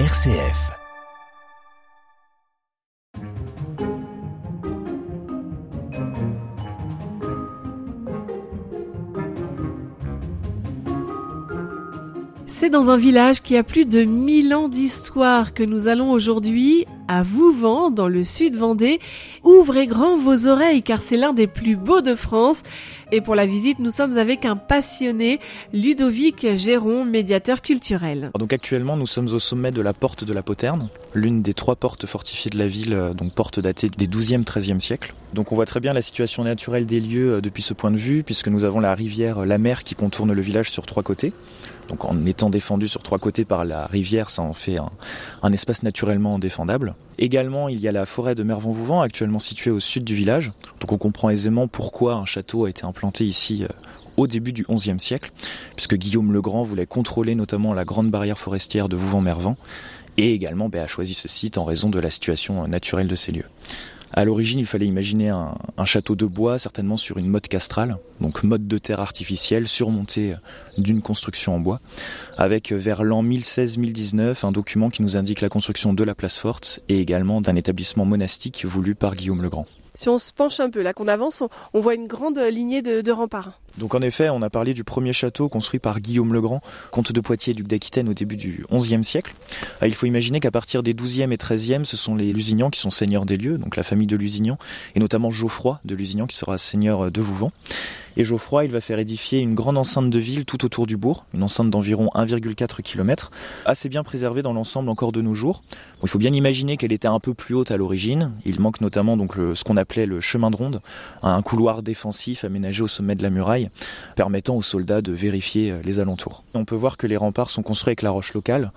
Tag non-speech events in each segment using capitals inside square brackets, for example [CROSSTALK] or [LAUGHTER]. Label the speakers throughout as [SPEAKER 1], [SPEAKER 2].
[SPEAKER 1] RCF.
[SPEAKER 2] C'est dans un village qui a plus de 1000 ans d'histoire que nous allons aujourd'hui à Vouvant, dans le sud Vendée. Ouvrez grand vos oreilles car c'est l'un des plus beaux de France. Et pour la visite, nous sommes avec un passionné, Ludovic Géron, médiateur culturel.
[SPEAKER 3] Donc actuellement, nous sommes au sommet de la porte de la Poterne, l'une des trois portes fortifiées de la ville, euh, donc porte datée des 12e, 13e siècles. Donc on voit très bien la situation naturelle des lieux euh, depuis ce point de vue, puisque nous avons la rivière, euh, la mer qui contourne le village sur trois côtés. Donc en étant défendu sur trois côtés par la rivière, ça en fait un, espace naturellement défendable. Également, il y a la forêt de Mervan-Vouvant, actuellement située au sud du village. Donc on comprend aisément pourquoi un château a été implanté ici au début du XIe siècle, puisque Guillaume le Grand voulait contrôler notamment la grande barrière forestière de Vouvant-Mervan, et également ben, a choisi ce site en raison de la situation naturelle de ces lieux. À l'origine, il fallait imaginer un, château de bois, certainement sur une motte castrale, donc motte de terre artificielle surmontée d'une construction en bois, avec vers l'an 1016-1019 un document qui nous indique la construction de la place forte et également d'un établissement monastique voulu par Guillaume le Grand.
[SPEAKER 2] Si on se penche un peu, là qu'on avance, on, on, voit une grande lignée de, de remparts.
[SPEAKER 3] Donc en effet, on a parlé du premier château construit par Guillaume le Grand, comte de Poitiers, duc d'Aquitaine au début du XIe siècle. Il faut imaginer qu'à partir des XIIe et XIIIe, ce sont les Lusignans qui sont seigneurs des lieux, donc la famille de Lusignan, et notamment Geoffroy de Lusignan qui sera seigneur de Vouvant. Et Geoffroy, il va faire édifier une grande enceinte de ville tout autour du bourg, une enceinte d'environ 1,4 km, assez bien préservée dans l'ensemble encore de nos jours. Il faut bien imaginer qu'elle était un peu plus haute à l'origine. Il manque notamment donc ce qu'on appelait le chemin de ronde, un couloir défensif aménagé au sommet de la muraille, permettant aux soldats de vérifier les alentours. On peut voir que les remparts sont construits avec la roche locale,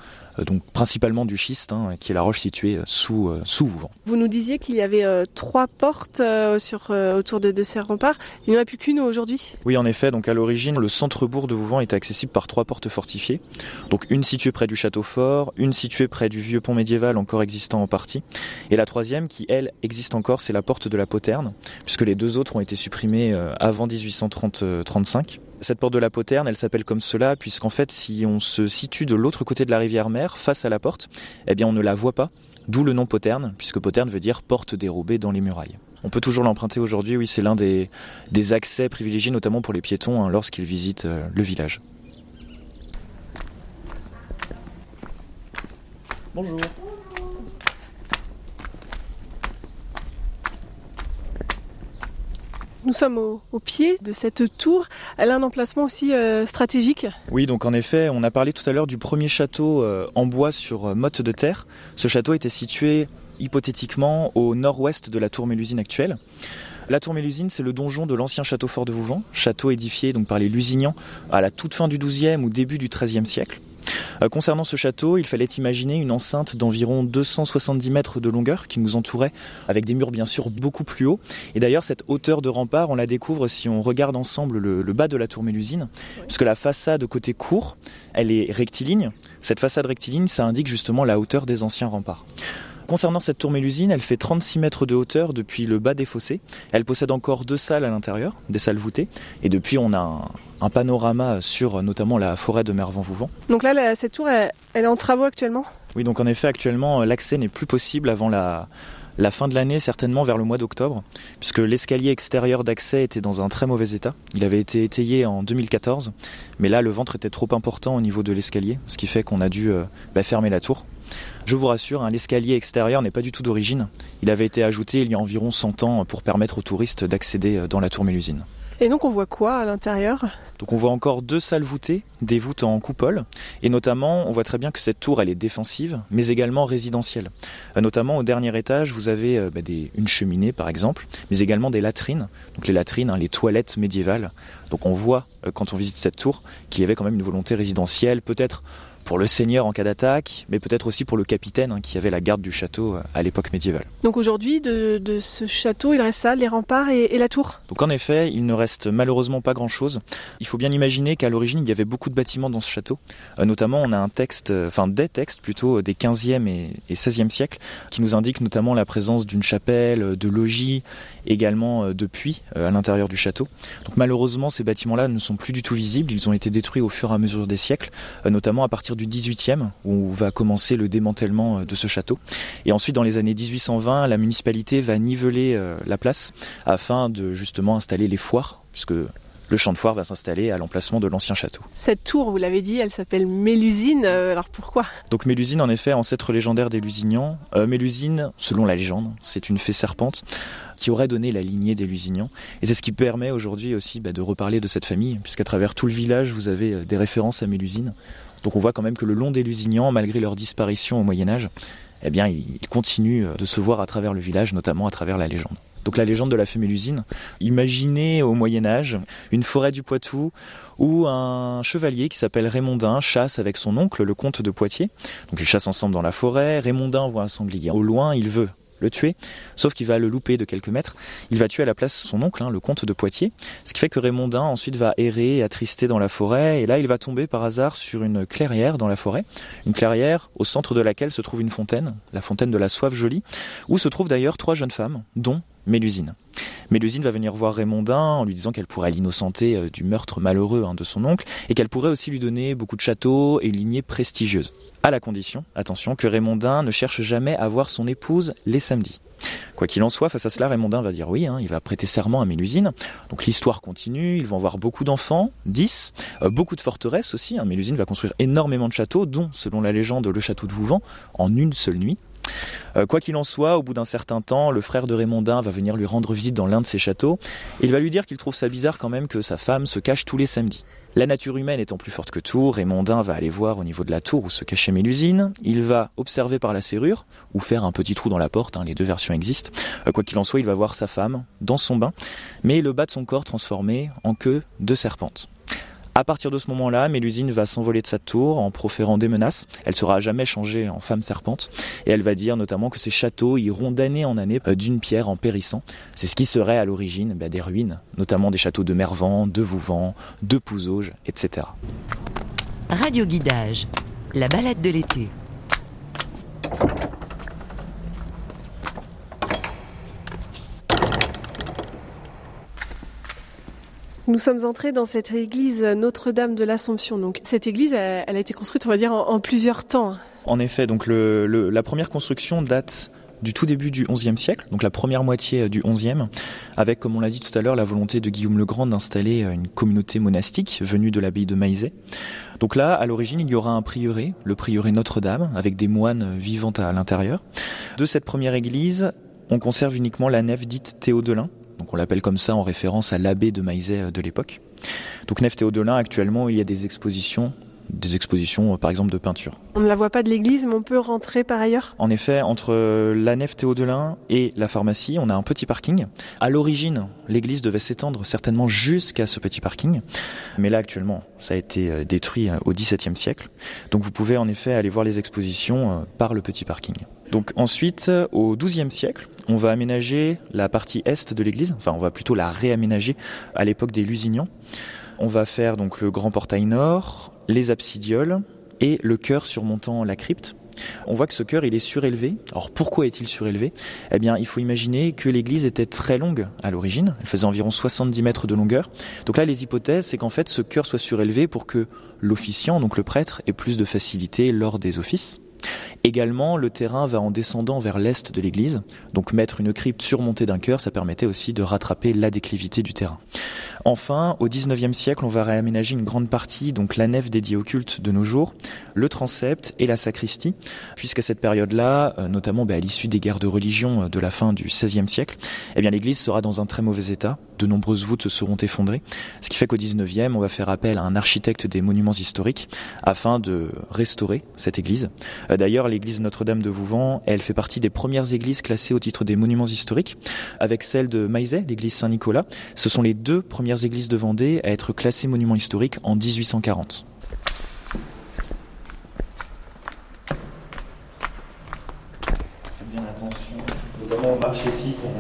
[SPEAKER 3] donc principalement du schiste, hein, qui est la roche située sous, euh, sous Vouvant.
[SPEAKER 2] Vous nous disiez qu'il y avait euh, trois portes euh, sur, autour de, de, ces remparts. Il n'y en a plus qu'une aujourd'hui?
[SPEAKER 3] Oui, en effet. Donc à l'origine, le centre-bourg de Vouvant est accessible par trois portes fortifiées. Donc une située près du château fort, une située près du vieux pont médiéval encore existant en partie, et la troisième qui, elle, existe encore, c'est la porte de la Poterne, puisque les deux autres ont été supprimées avant 1835. Cette porte de la Poterne, elle s'appelle comme cela, puisqu'en fait, si on se situe de l'autre côté de la rivière mer, face à la porte, eh bien, on ne la voit pas. D'où le nom Poterne, puisque Poterne veut dire porte dérobée dans les murailles. On peut toujours l'emprunter aujourd'hui, oui, c'est l'un des, accès privilégiés, notamment pour les piétons, hein, lorsqu'ils visitent euh, le village. Bonjour.
[SPEAKER 2] Nous sommes au, pied de cette tour. Elle a un emplacement aussi euh, stratégique.
[SPEAKER 3] Oui, donc en effet, on a parlé tout à l'heure du premier château euh, en bois sur euh, motte de terre. Ce château était situé hypothétiquement au nord-ouest de la tour Mélusine actuelle. La tour Mélusine, c'est le donjon de l'ancien château fort de Vouvant, château édifié donc par les Lusignans à la toute fin du XIIe ou début du XIIIe siècle. Euh, concernant ce château, il fallait imaginer une enceinte d'environ 270 mètres de longueur qui nous entourait, avec des murs bien sûr beaucoup plus hauts. Et d'ailleurs, cette hauteur de rempart, on la découvre si on regarde ensemble le, le bas de la tour Mélusine, oui. puisque la façade côté court, elle est rectiligne. Cette façade rectiligne, ça indique justement la hauteur des anciens remparts. Concernant cette tour Mélusine, elle fait 36 mètres de hauteur depuis le bas des fossés. Elle possède encore deux salles à l'intérieur, des salles voûtées. Et depuis, on a un, un panorama sur notamment la forêt de Mervan-Vouvant.
[SPEAKER 2] Donc là, la, cette tour, elle, elle est en travaux actuellement?
[SPEAKER 3] Oui, donc en effet, actuellement, l'accès n'est plus possible avant la, la fin de l'année, certainement vers le mois d'octobre, puisque l'escalier extérieur d'accès était dans un très mauvais état. Il avait été étayé en 2014, mais là, le ventre était trop important au niveau de l'escalier, ce qui fait qu'on a dû euh, bah, fermer la tour. Je vous rassure, hein, l'escalier extérieur n'est pas du tout d'origine. Il avait été ajouté il y a environ 100 ans pour permettre aux touristes d'accéder dans la tour Mélusine.
[SPEAKER 2] Et donc on voit quoi à l'intérieur?
[SPEAKER 3] Donc on voit encore deux salles voûtées, des voûtes en coupole, et notamment on voit très bien que cette tour elle est défensive, mais également résidentielle. Euh, notamment au dernier étage, vous avez euh, bah, une cheminée par exemple, mais également des latrines. Donc les latrines, hein, les toilettes médiévales. Donc on voit euh, quand on visite cette tour qu'il y avait quand même une volonté résidentielle, peut-être pour le seigneur en cas d'attaque, mais peut-être aussi pour le capitaine hein, qui avait la garde du château à l'époque médiévale.
[SPEAKER 2] Donc aujourd'hui, de, de, ce château, il reste ça, les remparts et, et, la tour?
[SPEAKER 3] Donc en effet, il ne reste malheureusement pas grand-chose. Il faut bien imaginer qu'à l'origine, il y avait beaucoup de bâtiments dans ce château. Euh, notamment, on a un texte, enfin des textes plutôt des 15e et, et 16e siècles, qui nous indiquent notamment la présence d'une chapelle, de logis, également euh, de puits à l'intérieur du château. Donc malheureusement, ces bâtiments-là ne sont plus du tout visibles. Ils ont été détruits au fur et à mesure des siècles, notamment à partir du 18e, où va commencer le démantèlement de ce château. Et ensuite, dans les années 1820, la municipalité va niveler la place afin de justement installer les foires, puisque le champ de foire va s'installer à l'emplacement de l'ancien château.
[SPEAKER 2] Cette tour, vous l'avez dit, elle s'appelle Mélusine. Euh, alors pourquoi?
[SPEAKER 3] Donc Mélusine, en effet, ancêtre légendaire des Lusignans. Euh, Mélusine, selon la légende, c'est une fée serpente qui aurait donné la lignée des Lusignans. Et c'est ce qui permet aujourd'hui aussi bah, de reparler de cette famille, puisqu'à travers tout le village, vous avez euh, des références à Mélusine. Donc on voit quand même que le long des Lusignans, malgré leur disparition au Moyen Âge, eh bien, ils continuent de se voir à travers le village, notamment à travers la légende. Donc la légende de la fée Mélusine. Imaginez au Moyen Âge une forêt du Poitou où un chevalier qui s'appelle Raymondin chasse avec son oncle, le comte de Poitiers. Donc ils chassent ensemble dans la forêt. Raymondin voit un sanglier. Au loin, il veut le tuer, sauf qu'il va le louper de quelques mètres. Il va tuer à la place son oncle, hein, le comte de Poitiers, ce qui fait que Raymondin ensuite va errer attrister dans la forêt, et là il va tomber par hasard sur une clairière dans la forêt, une clairière au centre de laquelle se trouve une fontaine, la fontaine de la Soif Jolie, où se trouvent d'ailleurs trois jeunes femmes, dont Mélusine. Mélusine va venir voir Raymondin en lui disant qu'elle pourrait l'innocenter euh, du meurtre malheureux hein, de son oncle et qu'elle pourrait aussi lui donner beaucoup de châteaux et une lignée prestigieuse à la condition, attention, que Raymondin ne cherche jamais à voir son épouse les samedis. Quoi qu'il en soit, face à cela, Raymondin va dire oui, hein, il va prêter serment à Mélusine. Donc l'histoire continue, ils vont avoir beaucoup d'enfants, 10, euh, beaucoup de forteresses aussi. Hein. Mélusine va construire énormément de châteaux, dont, selon la légende, le château de Vouvant, en une seule nuit. Euh, quoi qu'il en soit, au bout d'un certain temps, le frère de Raymondin va venir lui rendre visite dans l'un de ses châteaux. il va lui dire qu'il trouve ça bizarre quand même que sa femme se cache tous les samedis. La nature humaine étant plus forte que tout, Raymondin va aller voir au niveau de la tour où se cachait Mélusine. Il va observer par la serrure, ou faire un petit trou dans la porte, hein, les deux versions existent. Euh, quoi qu'il en soit, il va voir sa femme dans son bain, mais le bas de son corps transformé en queue de serpente. À partir de ce moment-là, Mélusine va s'envoler de sa tour en proférant des menaces. Elle sera jamais changée en femme serpente et elle va dire notamment que ces châteaux iront d'année en année euh, d'une pierre en périssant. C'est ce qui serait à l'origine bah, des ruines, notamment des châteaux de Mervan, de Vouvant, de Pouzauges, etc.
[SPEAKER 1] Radio Guidage, la balade de l'été.
[SPEAKER 2] Nous sommes entrés dans cette église Notre-Dame de l'Assomption. Donc cette église, elle, a été construite, on va dire, en, plusieurs temps.
[SPEAKER 3] En effet, donc la première construction date du tout début du XIe siècle, donc la première moitié du XIe, avec, comme on l'a dit tout à l'heure, la volonté de Guillaume le Grand d'installer une communauté monastique venue de l'abbaye de Maizet. Donc là, à l'origine, il y aura un prieuré, le prieuré Notre-Dame, avec des moines vivant à l'intérieur. De cette première église, on conserve uniquement la nef dite Théodelin, donc on l'appelle comme ça en référence à l'abbé de Maizet euh, de l'époque. Donc Nef Théodelin, actuellement, il y a des expositions des expositions euh, par exemple de peinture.
[SPEAKER 2] On ne la voit pas de l'église, mais on peut rentrer par ailleurs?
[SPEAKER 3] En effet, entre euh, la nef Théodelin et la pharmacie, on a un petit parking. À l'origine, l'église devait s'étendre certainement jusqu'à ce petit parking, mais là actuellement, ça a été détruit au XVIIe siècle. Donc vous pouvez en effet aller voir les expositions par le petit parking. Donc ensuite, au XIIe siècle, on va aménager la partie est de l'église, enfin on va plutôt la réaménager à l'époque des Lusignans. On va faire donc le grand portail nord, les absidioles et le chœur surmontant la crypte. On voit que ce chœur il est surélevé. Alors pourquoi est-il surélevé? Eh bien, il faut imaginer que l'église était très longue à l'origine. Elle faisait environ 70 mètres de longueur. Donc là, les hypothèses, c'est qu'en fait, ce chœur soit surélevé pour que l'officiant, donc le prêtre, ait plus de facilité lors des offices. Également, le terrain va en descendant vers l'est de l'église, donc mettre une crypte surmontée d'un chœur, ça permettait aussi de rattraper la déclivité du terrain. Enfin, au XIXe siècle, on va réaménager une grande partie, donc la nef dédiée au culte de nos jours, le transept et la sacristie, puisqu'à cette période-là, euh, notamment bah, à l'issue des guerres de religion euh, de la fin du XVIe siècle, eh bien l'église sera dans un très mauvais état. De nombreuses voûtes seront effondrées, ce qui fait qu'au XIXe, on va faire appel à un architecte des monuments historiques afin de restaurer cette église. Euh, l'église Notre-Dame de Vouvant, elle fait partie des premières églises classées au titre des monuments historiques, avec celle de Maizet, l'église Saint-Nicolas. Ce sont les deux premières églises de Vendée à être classées monument historique en 1840. Faites bien attention, notamment on marche ici pour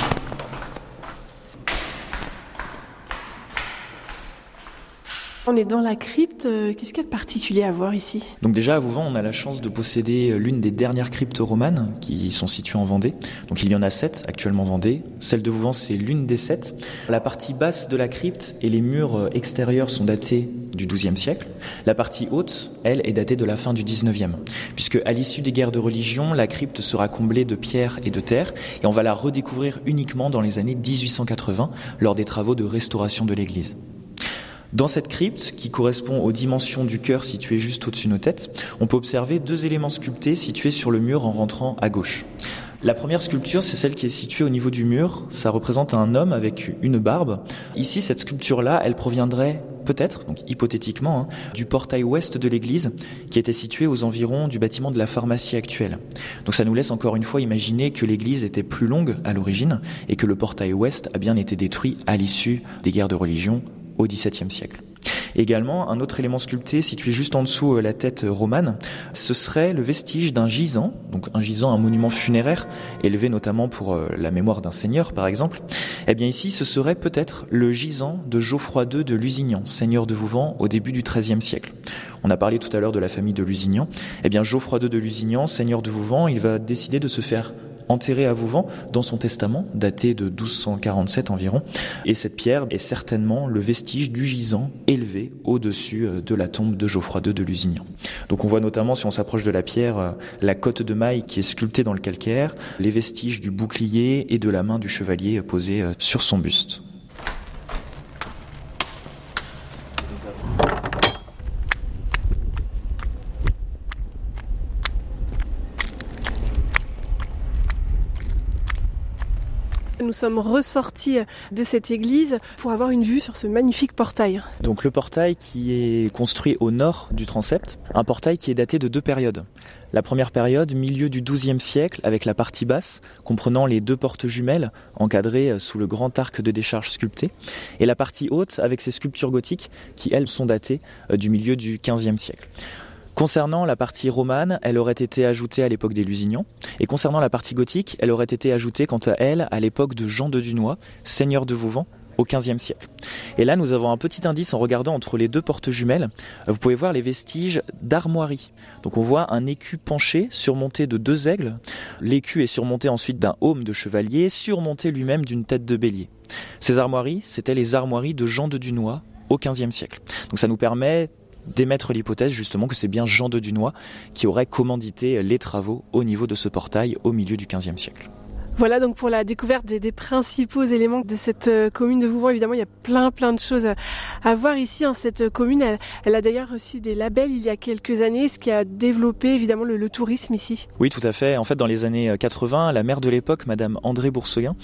[SPEAKER 2] On est dans la crypte. Euh, qu'est-ce qu'il y a de particulier à voir ici?
[SPEAKER 3] Donc déjà à Vouvant, on a la chance de posséder euh, l'une des dernières cryptes romanes qui sont situées en Vendée. Donc il y en a sept actuellement en Vendée. Celle de Vouvant, c'est l'une des sept. La partie basse de la crypte et les murs euh, extérieurs sont datés du XIIe siècle. La partie haute, elle, est datée de la fin du XIXe, puisque à l'issue des guerres de religion, la crypte sera comblée de pierres et de terre, et on va la redécouvrir uniquement dans les années 1880 lors des travaux de restauration de l'église. Dans cette crypte, qui correspond aux dimensions du cœur situé juste au-dessus de nos têtes, on peut observer deux éléments sculptés situés sur le mur en rentrant à gauche. La première sculpture, c'est celle qui est située au niveau du mur. Ça représente un homme avec une barbe. Ici, cette sculpture-là, elle proviendrait peut-être, donc hypothétiquement, hein, du portail ouest de l'église qui était situé aux environs du bâtiment de la pharmacie actuelle. Donc ça nous laisse encore une fois imaginer que l'église était plus longue à l'origine et que le portail ouest a bien été détruit à l'issue des guerres de religion au XVIIe siècle. Également, un autre élément sculpté situé juste en dessous euh, la tête romane, ce serait le vestige d'un gisant, donc un gisant, un monument funéraire, élevé notamment pour euh, la mémoire d'un seigneur par exemple. Eh bien ici, ce serait peut-être le gisant de Geoffroy II de Lusignan, seigneur de Vouvant au début du XIIIe siècle. On a parlé tout à l'heure de la famille de Lusignan. Eh bien Geoffroy II de Lusignan, seigneur de Vouvant, il va décider de se faire enterré à Vouvant dans son testament, daté de 1247 environ. Et cette pierre est certainement le vestige du gisant élevé au-dessus euh, de la tombe de Geoffroy II de Lusignan. Donc on voit notamment, si on s'approche de la pierre, euh, la cote de maille qui est sculptée dans le calcaire, les vestiges du bouclier et de la main du chevalier posée euh, sur son buste.
[SPEAKER 2] Nous sommes ressortis de cette église pour avoir une vue sur ce magnifique portail.
[SPEAKER 3] Donc le portail qui est construit au nord du transept, un portail qui est daté de deux périodes. La première période, milieu du XIIe siècle, avec la partie basse, comprenant les deux portes jumelles, encadrées sous le grand arc de décharge sculpté, et la partie haute, avec ses sculptures gothiques, qui elles sont datées euh, du milieu du XVe siècle. Concernant la partie romane, elle aurait été ajoutée à l'époque des Lusignans, et concernant la partie gothique, elle aurait été ajoutée quant à elle à l'époque de Jean de Dunois, seigneur de Vouvant, au XVe siècle. Et là, nous avons un petit indice en regardant entre les deux portes jumelles. Vous pouvez voir les vestiges d'armoiries. Donc on voit un écu penché surmonté de deux aigles. L'écu est surmonté ensuite d'un aume de chevalier, surmonté lui-même d'une tête de bélier. Ces armoiries, c'étaient les armoiries de Jean de Dunois au XVe siècle. Donc ça nous permet d'émettre l'hypothèse justement que c'est bien Jean de Dunois qui aurait commandité les travaux au niveau de ce portail au milieu du XVe siècle.
[SPEAKER 2] Voilà donc pour la découverte des, principaux éléments de cette euh, commune de Vouvant. Évidemment, il y a plein plein de choses à, voir ici. Hein. Cette commune, elle, a d'ailleurs reçu des labels il y a quelques années, ce qui a développé évidemment le, le tourisme ici.
[SPEAKER 3] Oui, tout à fait. En fait, dans les années 80, la maire de l'époque, Madame André Bourseguin,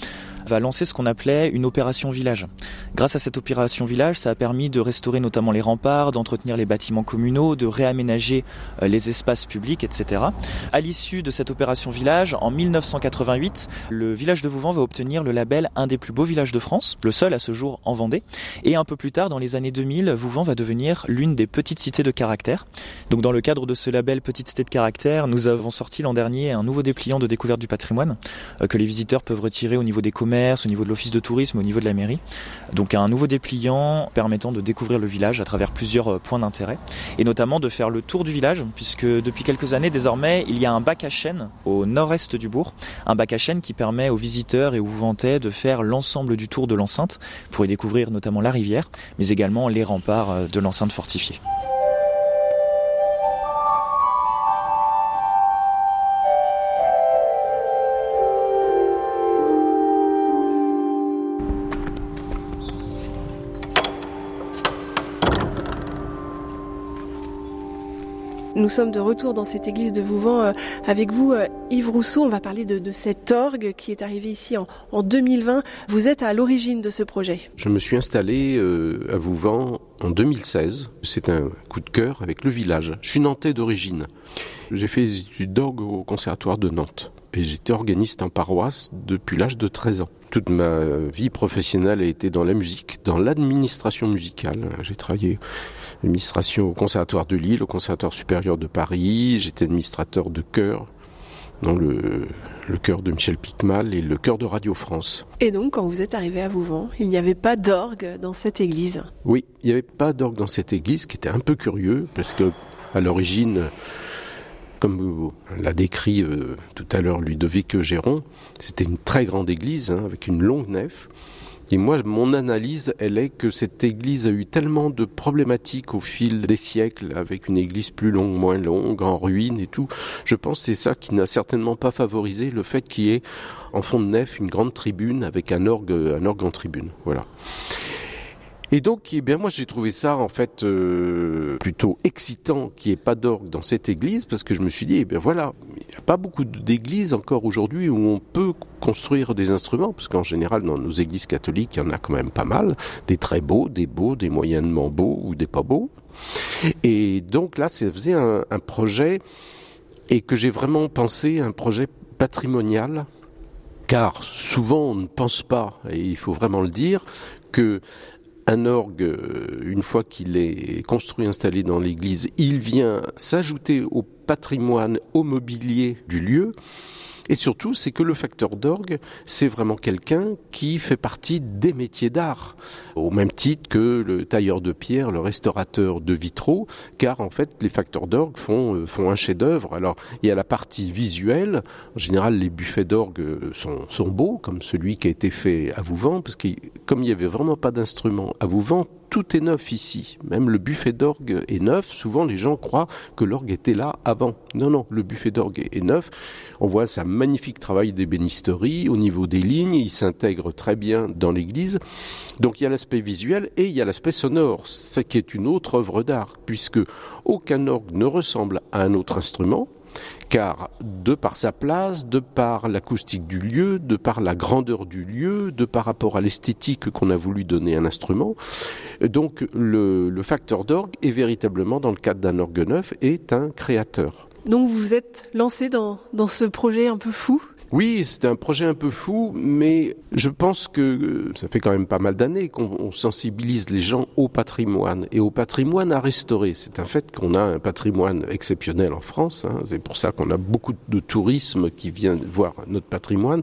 [SPEAKER 3] va lancer ce qu'on appelait une opération village. Grâce à cette opération village, ça a permis de restaurer notamment les remparts, d'entretenir les bâtiments communaux, de réaménager euh, les espaces publics, etc. À l'issue de cette opération village, en 1988, le village de Vouvant va obtenir le label un des plus beaux villages de France, le seul à ce jour en Vendée. Et un peu plus tard, dans les années 2000, Vouvant va devenir l'une des petites cités de caractère. Donc dans le cadre de ce label Petite Cité de caractère, nous avons sorti l'an dernier un nouveau dépliant de découverte du patrimoine euh, que les visiteurs peuvent retirer au niveau des commerces au niveau de l'office de tourisme, au niveau de la mairie. Donc un nouveau dépliant permettant de découvrir le village à travers plusieurs euh, points d'intérêt et notamment de faire le tour du village puisque depuis quelques années désormais il y a un bac à chêne au nord-est du bourg, un bac à chêne qui permet aux visiteurs et aux Vouvantais de faire l'ensemble du tour de l'enceinte pour y découvrir notamment la rivière mais également les remparts euh, de l'enceinte fortifiée.
[SPEAKER 2] Nous sommes de retour dans cette église de Vouvant euh, avec vous, euh, Yves Rousseau. On va parler de, cet orgue qui est arrivé ici en, 2020. Vous êtes à l'origine de ce projet.
[SPEAKER 4] Je me suis installé euh, à Vouvant en 2016. C'est un coup de cœur avec le village. Je suis nantais d'origine. J'ai fait des études d'orgue au conservatoire de Nantes. Et j'étais organiste en paroisse depuis l'âge de 13 ans. Toute ma vie professionnelle a été dans la musique, dans l'administration musicale. J'ai travaillé administration au Conservatoire de Lille, au Conservatoire supérieur de Paris. J'étais administrateur de chœur dans le, le chœur de Michel Picmal et le chœur de Radio France.
[SPEAKER 2] Et donc, quand vous êtes arrivé à Vouvant, il n'y avait pas d'orgue dans cette église?
[SPEAKER 4] Oui, il n'y avait pas d'orgue dans cette église, ce qui était un peu curieux, parce que à l'origine, comme l'a décrit euh, tout à l'heure Ludovic Géron, c'était une très grande église hein, avec une longue nef. Et moi, mon analyse, elle est que cette église a eu tellement de problématiques au fil des siècles, avec une église plus longue, moins longue, en ruine et tout. Je pense que c'est ça qui n'a certainement pas favorisé le fait qu'il y ait en fond de nef une grande tribune avec un orgue, un orgue en tribune. Voilà. Et donc, eh bien, moi, j'ai trouvé ça en fait euh, plutôt excitant qu'il n'y ait pas d'orgue dans cette église, parce que je me suis dit, eh bien voilà, il n'y a pas beaucoup d'églises encore aujourd'hui où on peut construire des instruments, parce qu'en général, dans nos églises catholiques, il y en a quand même pas mal, des très beaux, des beaux, des moyennement beaux ou des pas beaux. Et donc là, ça faisait un, un projet, et que j'ai vraiment pensé un projet patrimonial car souvent on ne pense pas, et il faut vraiment le dire, que un orgue, euh, une fois qu'il est construit, installé dans l'église, il vient s'ajouter au patrimoine, au mobilier du lieu. Et surtout, c'est que le facteur d'orgue, c'est vraiment quelqu'un qui fait partie des métiers d'art, au même titre que le tailleur de pierre, le restaurateur de vitraux, car en fait, les facteurs d'orgue font, euh, un chef-d'œuvre. Alors, il y a la partie visuelle. En général, les buffets d'orgue sont, sont beaux, comme celui qui a été fait à Vouvant, parce que comme il n'y avait vraiment pas d'instrument à Vouvant, tout est neuf ici. Même le buffet d'orgue est neuf. Souvent, les gens croient que l'orgue était là avant. Non, non, le buffet d'orgue est neuf. On voit ça magnifique travail d'ébénisterie au niveau des lignes. Il s'intègre très bien dans l'église. Donc, il y a l'aspect visuel et il y a l'aspect sonore, ce qui est une autre œuvre d'art, puisque aucun orgue ne ressemble à un autre instrument car de par sa place, de par l'acoustique du lieu, de par la grandeur du lieu, de par rapport à l'esthétique qu'on a voulu donner à l'instrument, donc le, le facteur d'orgue est véritablement, dans le cadre d'un orgue neuf, est un créateur.
[SPEAKER 2] Donc vous vous êtes lancé dans, dans ce projet un peu fou?
[SPEAKER 4] Oui, c'est un projet un peu fou, mais je pense que euh, ça fait quand même pas mal d'années qu'on sensibilise les gens au patrimoine et au patrimoine à restaurer. C'est un fait qu'on a un patrimoine exceptionnel en France. Hein. C'est pour ça qu'on a beaucoup de tourisme qui vient voir notre patrimoine,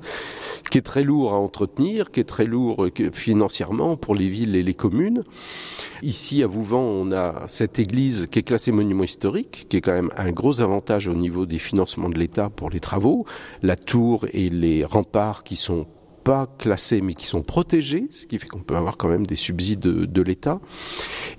[SPEAKER 4] qui est très lourd à entretenir, qui est très lourd euh, financièrement pour les villes et les communes. Ici, à Vouvant, on a cette église qui est classée monument historique, qui est quand même un gros avantage au niveau des financements de l'État pour les travaux. La tour et les remparts qui sont pas classés mais qui sont protégés, ce qui fait qu'on peut avoir quand même des subsides de, de l'État.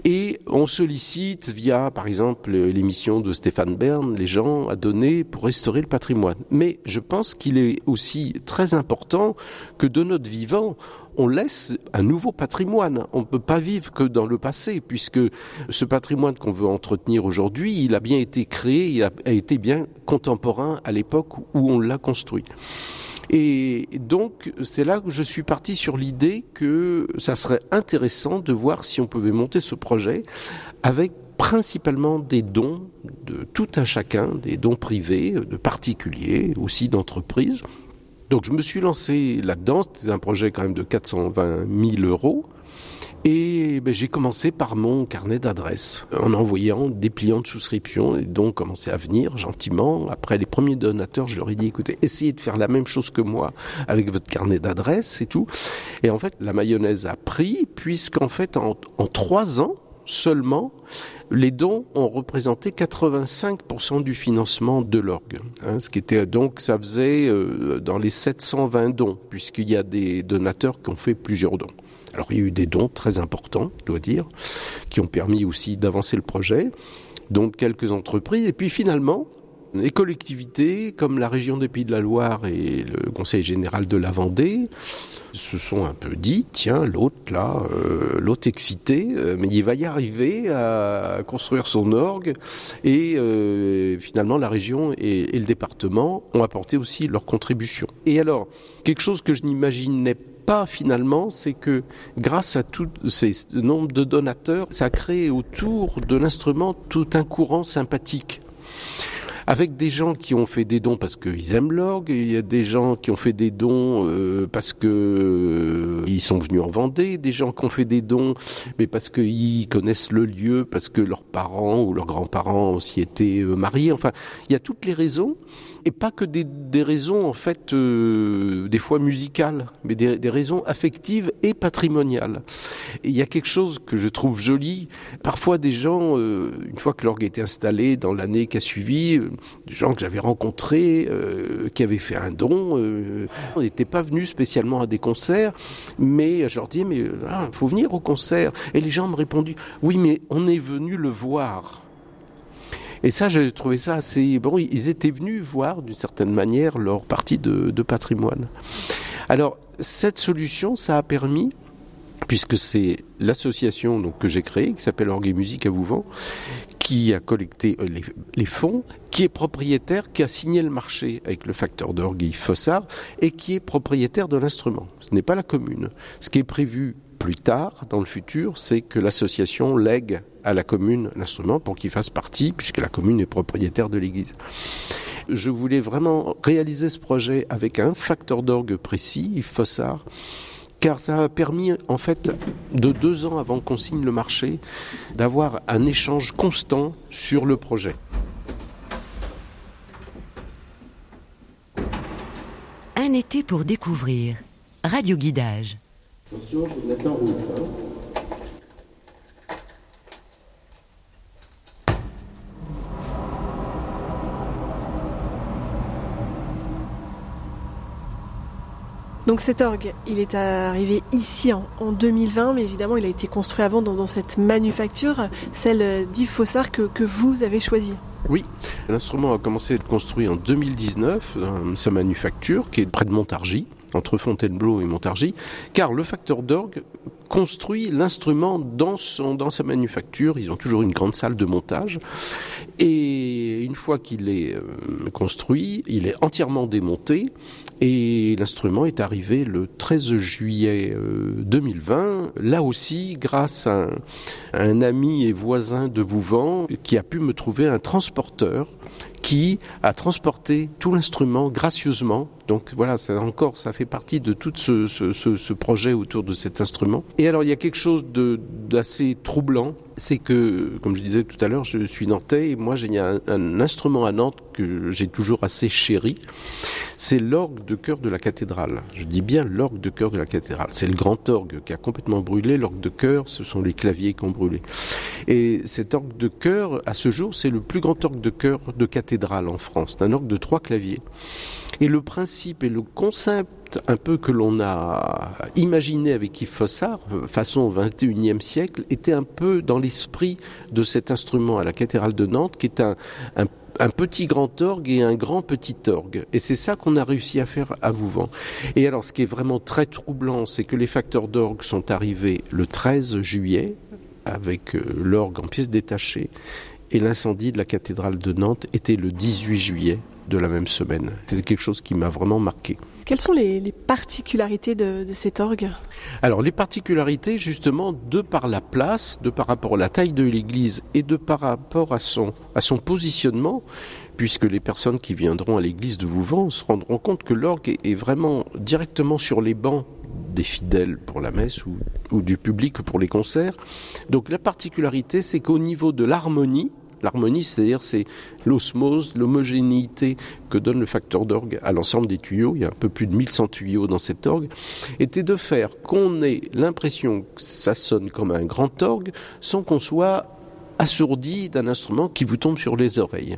[SPEAKER 4] Et on sollicite via, par exemple, l'émission de Stéphane Bern, les gens à donner pour restaurer le patrimoine. Mais je pense qu'il est aussi très important que de notre vivant, on laisse un nouveau patrimoine. On ne peut pas vivre que dans le passé, puisque ce patrimoine qu'on veut entretenir aujourd'hui, il a bien été créé, il a, été bien contemporain à l'époque où on l'a construit. Et donc, c'est là que je suis parti sur l'idée que ça serait intéressant de voir si on pouvait monter ce projet avec principalement des dons de tout un chacun, des dons privés, de particuliers, aussi d'entreprises. Donc je me suis lancé là-dedans, c'était un projet quand même de 420 000 euros. Et ben, j'ai commencé par mon carnet d'adresses, en envoyant des pliants de souscription, et donc commencé à venir gentiment. Après les premiers donateurs, je leur ai dit, écoutez, essayez de faire la même chose que moi avec votre carnet d'adresses et tout. Et en fait, la mayonnaise a pris, puisqu'en fait, en, en trois ans seulement, les dons ont représenté 85% du financement de l'orgue. Hein, ce qui était donc, ça faisait euh, dans les 720 dons, puisqu'il y a des donateurs qui ont fait plusieurs dons. Alors il y a eu des dons très importants, je dois dire, qui ont permis aussi d'avancer le projet, donc quelques entreprises, et puis finalement, les collectivités comme la région des Pays de la Loire et le Conseil général de la Vendée se sont un peu dit tiens l'autre là euh, l'autre excité euh, mais il va y arriver à construire son orgue et euh, finalement la région et, le département ont apporté aussi leur contribution et alors quelque chose que je n'imaginais pas finalement, c'est que grâce à tout ces nombre de donateurs, ça a créé autour de l'instrument tout un courant sympathique. Avec des gens qui ont fait des dons parce qu'ils aiment l'orgue, il y a des gens qui ont fait des dons euh, parce que euh, ils sont venus en Vendée, des gens qui ont fait des dons mais parce qu'ils connaissent le lieu, parce que leurs parents ou leurs grands-parents aussi étaient euh, mariés. Enfin, il y a toutes les raisons et pas que des, des raisons en fait euh, des fois musicales, mais des, des, raisons affectives et patrimoniales. Et il y a quelque chose que je trouve joli. Parfois, des gens, euh, une fois que l'orgue était installé dans l'année qui a suivi, euh, des gens que j'avais rencontrés, euh, qui avaient fait un don, euh, on n'était pas venus spécialement à des concerts, mais je leur dis mais il ah, faut venir au concert. Et les gens me répondu oui, mais on est venu le voir. Et ça, j'ai trouvé ça assez bon. Ils étaient venus voir d'une certaine manière leur partie de, patrimoine. Alors cette solution, ça a permis puisque c'est l'association que j'ai créée qui s'appelle Orgue Musique à Vouvant qui a collecté les, les, fonds, qui est propriétaire, qui a signé le marché avec le facteur d'orgue Fossard et qui est propriétaire de l'instrument. Ce n'est pas la commune. Ce qui est prévu plus tard, dans le futur, c'est que l'association lègue à la commune l'instrument pour qu'il fasse partie, puisque la commune est propriétaire de l'église. Je voulais vraiment réaliser ce projet avec un facteur d'orgue précis, Yves Fossard, car ça a permis, en fait, de deux ans avant qu'on signe le marché, d'avoir un échange constant sur le projet.
[SPEAKER 1] Un été pour découvrir. Radio Guidage.
[SPEAKER 4] Attention, je vais mettre en route. Hein.
[SPEAKER 2] Donc cet orgue, il est arrivé ici en, en, 2020, mais évidemment il a été construit avant dans, dans cette manufacture, celle d'Yves Fossard que, que vous avez choisie.
[SPEAKER 4] Oui, l'instrument a commencé à être construit en 2019 dans sa manufacture qui est près de Montargis, entre Fontainebleau et Montargis, car le facteur d'orgue construit l'instrument dans, sa manufacture. Ils ont toujours une grande salle de montage. Et une fois qu'il est euh, construit, il est entièrement démonté. Et l'instrument est arrivé le 13 juillet euh, 2020, là aussi grâce à un, à un ami et voisin de Vouvant qui a pu me trouver un transporteur qui a transporté tout l'instrument gracieusement. Donc voilà, ça encore, ça fait partie de tout ce, ce, ce, projet autour de cet instrument. Et alors, il y a quelque chose d'assez troublant, c'est que, comme je disais tout à l'heure, je suis nantais et moi, j'ai un, un instrument à Nantes que j'ai toujours assez chéri. C'est l'orgue de chœur de la cathédrale. Je dis bien l'orgue de chœur de la cathédrale. C'est le grand orgue qui a complètement brûlé. L'orgue de chœur, ce sont les claviers qui ont brûlé. Et cet orgue de chœur, à ce jour, c'est le plus grand orgue de chœur de cathédrale en France. C'est un orgue de trois claviers. Et le principe et le concept un peu que l'on a imaginé avec Yves Fossard, façon 21e siècle, était un peu dans l'esprit de cet instrument à la cathédrale de Nantes, qui est un, un un petit grand orgue et un grand petit orgue. Et c'est ça qu'on a réussi à faire à Vouvant. Et alors, ce qui est vraiment très troublant, c'est que les facteurs d'orgue sont arrivés le 13 juillet, avec euh, l'orgue en pièces détachées, et l'incendie de la cathédrale de Nantes était le 18 juillet de la même semaine. C'est quelque chose qui m'a vraiment marqué.
[SPEAKER 2] Quelles sont les, les particularités de, de, cet orgue?
[SPEAKER 4] Alors les particularités justement de par la place, de par rapport à la taille de l'église et de par rapport à son, à son positionnement, puisque les personnes qui viendront à l'église de Vouvant se rendront compte que l'orgue est vraiment directement sur les bancs des fidèles pour la messe ou, ou du public pour les concerts. Donc la particularité c'est qu'au niveau de l'harmonie, L'harmonie, c'est-à-dire c'est l'osmose, l'homogénéité que donne le facteur d'orgue à l'ensemble des tuyaux, il y a un peu plus de 1100 tuyaux dans cet orgue, était de faire qu'on ait l'impression que ça sonne comme un grand orgue sans qu'on soit assourdi d'un instrument qui vous tombe sur les oreilles.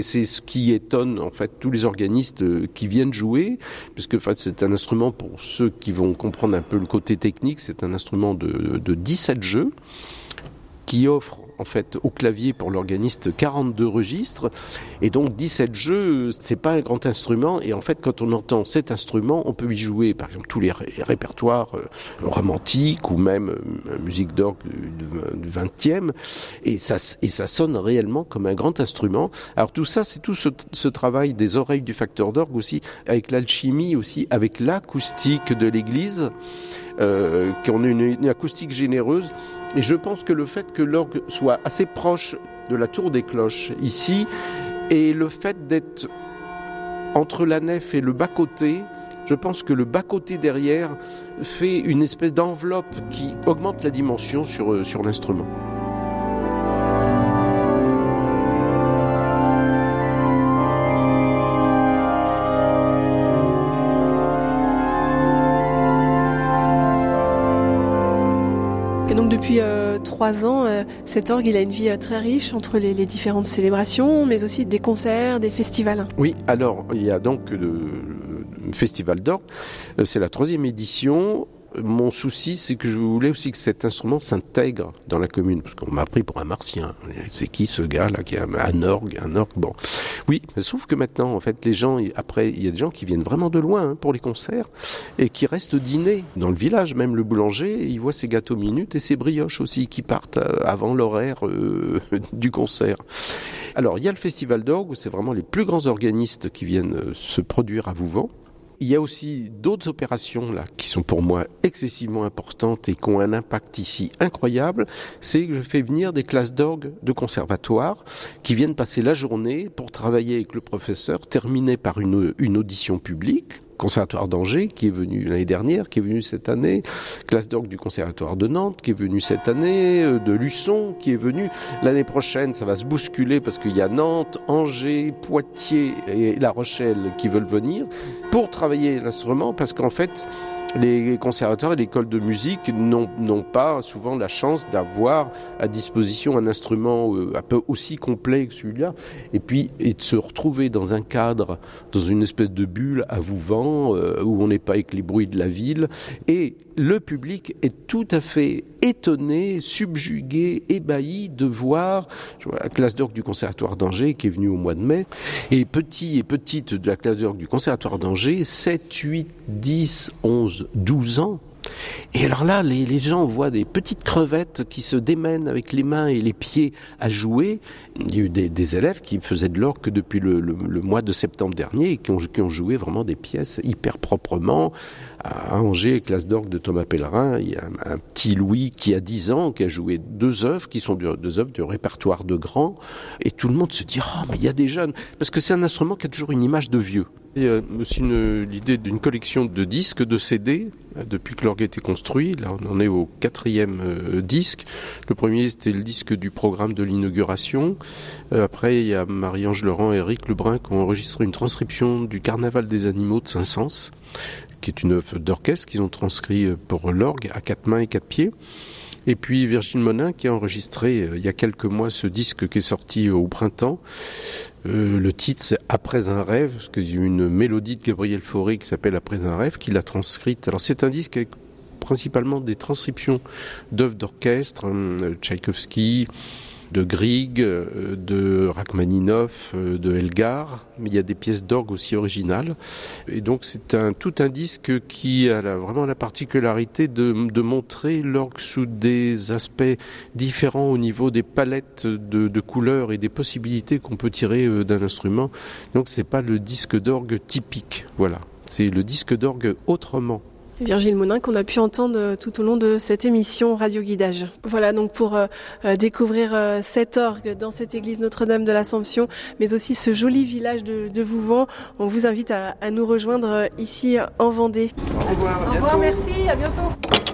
[SPEAKER 4] C'est ce qui étonne en fait tous les organistes qui viennent jouer, puisque en fait, c'est un instrument pour ceux qui vont comprendre un peu le côté technique, c'est un instrument de 17 jeux qui offre en fait au clavier pour l'organiste 42 registres. Et donc 17 jeux c'est pas un grand instrument. Et en fait quand on entend cet instrument on peut y jouer par exemple tous les, ré les répertoires euh, romantiques ou même euh, musique d'orgue du, du 20e et ça, et ça sonne réellement comme un grand instrument. Alors tout ça c'est tout ce, travail des oreilles du facteur d'orgue aussi avec l'alchimie aussi avec l'acoustique de l'église euh, ait une, une acoustique généreuse et je pense que le fait que l'orgue soit assez proche de la tour des cloches ici Et le fait d'être entre la nef et le bas-côté, je pense que le bas-côté derrière fait une espèce d'enveloppe qui augmente la dimension sur, euh, l'instrument.
[SPEAKER 2] Et donc depuis euh, trois ans, euh, cet orgue il a une vie euh, très riche entre les, les, différentes célébrations, mais aussi des concerts, des festivals.
[SPEAKER 4] Oui, alors il y a donc le, festival d'orgue, c'est la troisième édition mon souci, c'est que je voulais aussi que cet instrument s'intègre dans la commune, parce qu'on m'a pris pour un martien. C'est qui ce gars-là qui a un orgue, oui, mais sauf que maintenant, en fait, les gens, après, il y a des gens qui viennent vraiment de loin hein, pour les concerts et qui restent dîner dans le village. Même le boulanger, il voit ses gâteaux minutes et ses brioches aussi qui partent euh, avant l'horaire euh, [LAUGHS] du concert. Alors, il y a le festival d'orgue où c'est vraiment les plus grands organistes qui viennent euh, se produire à Vouvant il y a aussi d'autres opérations là qui sont pour moi excessivement importantes et qui ont un impact ici incroyable. C'est que je fais venir des classes d'orgue de conservatoire qui viennent passer la journée pour travailler avec le professeur, terminer par une, une audition publique Conservatoire d'Angers, qui est venu l'année dernière, qui est venu cette année, classe d'orgue du Conservatoire de Nantes, qui est venu cette année, euh, de Luçon, qui est venu l'année prochaine. Ça va se bousculer parce qu'il y a Nantes, Angers, Poitiers et La Rochelle qui veulent venir pour travailler l'instrument, parce qu'en fait, les conservateurs et l'école de musique n'ont pas souvent la chance d'avoir à disposition un instrument euh, un peu aussi complet que celui-là, et puis et de se retrouver dans un cadre, dans une espèce de bulle à vous-vent, euh, où on n'est pas avec les bruits de la ville, et le public est tout à fait étonné, subjugué, ébahi de voir la classe d'orgue du Conservatoire d'Angers qui est venue au mois de mai, et petit et petite de la classe d'orgue du Conservatoire d'Angers, 7, 8, 10, 11, 12 ans, et alors là, les, gens voient des petites crevettes qui se démènent avec les mains et les pieds à jouer. Il y a eu des, élèves qui faisaient de l'orgue depuis le, mois de septembre dernier et qui ont, joué vraiment des pièces hyper proprement. À Angers, classe d'orgue de Thomas Pellerin, il y a un, un, petit Louis qui a 10 ans, qui a joué deux œuvres, qui sont deux œuvres du répertoire de grands. Et tout le monde se dit, oh, mais il y a des jeunes. Parce que c'est un instrument qui a toujours une image de vieux. Il y a aussi l'idée d'une collection de disques, de CD, depuis que l'orgue a été construit. Là, on en est au quatrième euh, disque. Le premier, c'était le disque du programme de l'inauguration. Euh, après, il y a Marie-Ange Laurent et Eric Lebrun qui ont enregistré une transcription du Carnaval des animaux de Saint-Saëns, qui est une œuvre d'orchestre qu'ils ont transcrit pour l'orgue à quatre mains et quatre pieds. Et puis Virgile Monin qui a enregistré euh, il y a quelques mois ce disque qui est sorti au printemps. Euh, le titre c'est Après un rêve, parce a une mélodie de Gabriel Fauré qui s'appelle Après un rêve, qu'il a transcrite. Alors c'est un disque avec principalement des transcriptions d'œuvres d'orchestre, euh, Tchaïkovski, de Grieg, de Rachmaninoff, de Elgar, mais il y a des pièces d'orgue aussi originales. Et donc c'est un tout un disque qui a vraiment la particularité de, montrer l'orgue sous des aspects différents au niveau des palettes de, de couleurs et des possibilités qu'on peut tirer d'un instrument. Donc c'est pas le disque d'orgue typique, voilà. C'est le disque d'orgue autrement.
[SPEAKER 2] Virgile Monin qu'on a pu entendre tout au long de cette émission Radio Guidage. Voilà donc pour euh, découvrir euh, cet orgue dans cette église Notre-Dame de l'Assomption, mais aussi ce joli village de, de Vouvant. On vous invite à, à, nous rejoindre ici en Vendée.
[SPEAKER 4] Au revoir,
[SPEAKER 2] Au revoir, merci, à bientôt.